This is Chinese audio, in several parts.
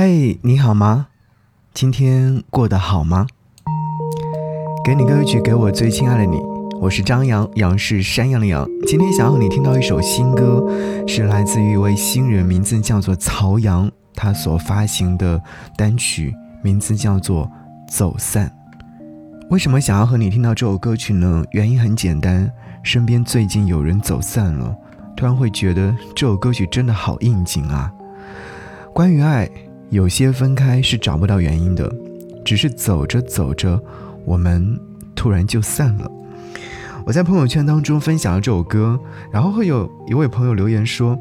嘿，你好吗？今天过得好吗？给你歌曲，给我最亲爱的你。我是张扬，杨是山羊的羊。今天想要你听到一首新歌，是来自于一位新人，名字叫做曹阳，他所发行的单曲名字叫做《走散》。为什么想要和你听到这首歌曲呢？原因很简单，身边最近有人走散了，突然会觉得这首歌曲真的好应景啊。关于爱。有些分开是找不到原因的，只是走着走着，我们突然就散了。我在朋友圈当中分享了这首歌，然后会有一位朋友留言说：“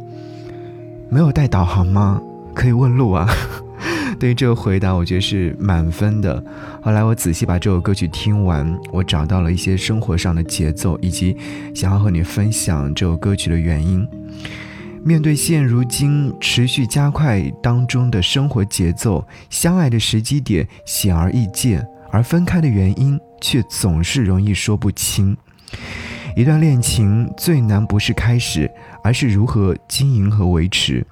没有带导航吗？可以问路啊。”对于这个回答，我觉得是满分的。后来我仔细把这首歌曲听完，我找到了一些生活上的节奏，以及想要和你分享这首歌曲的原因。面对现如今持续加快当中的生活节奏，相爱的时机点显而易见，而分开的原因却总是容易说不清。一段恋情最难不是开始，而是如何经营和维持。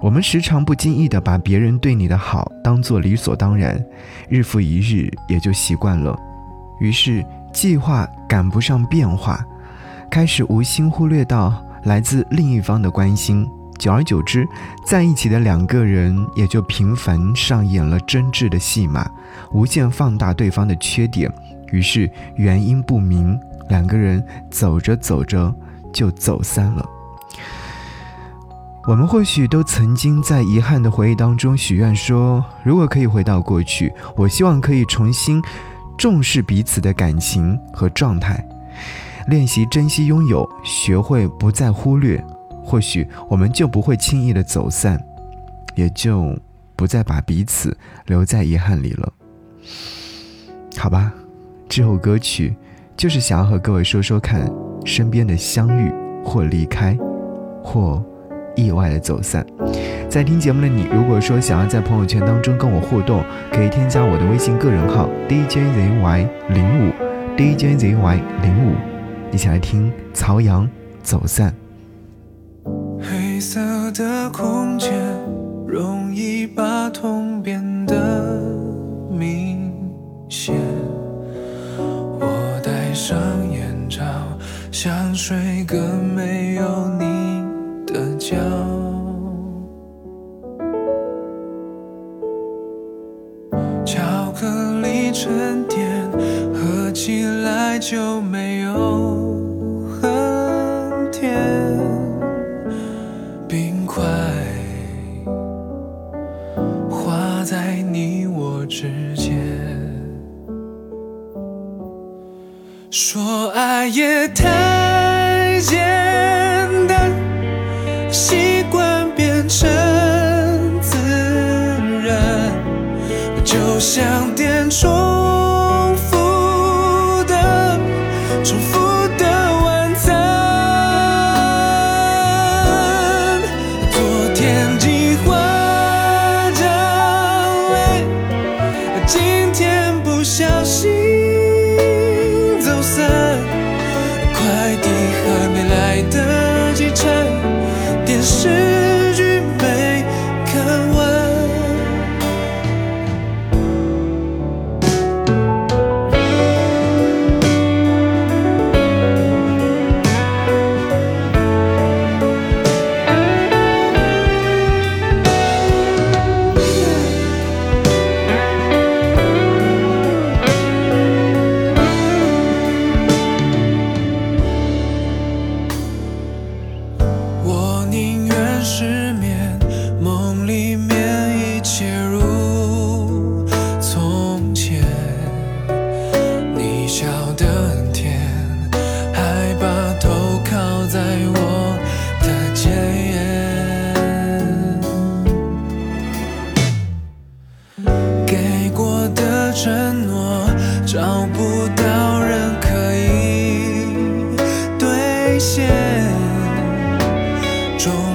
我们时常不经意地把别人对你的好当作理所当然，日复一日也就习惯了，于是计划赶不上变化，开始无心忽略到。来自另一方的关心，久而久之，在一起的两个人也就频繁上演了真挚的戏码，无限放大对方的缺点，于是原因不明，两个人走着走着就走散了。我们或许都曾经在遗憾的回忆当中许愿说，如果可以回到过去，我希望可以重新重视彼此的感情和状态。练习珍惜拥有，学会不再忽略，或许我们就不会轻易的走散，也就不再把彼此留在遗憾里了。好吧，这首歌曲就是想要和各位说说看，身边的相遇或离开，或意外的走散。在听节目的你，如果说想要在朋友圈当中跟我互动，可以添加我的微信个人号 DJZY 零五 DJZY 零五。一起来听曹阳走散。黑色的空间容易把痛变得明显。我戴上眼罩想睡个没有你的觉巧克力沉淀喝起来就没我之间，说爱也太简单，习惯变成自然，就像电重线，终。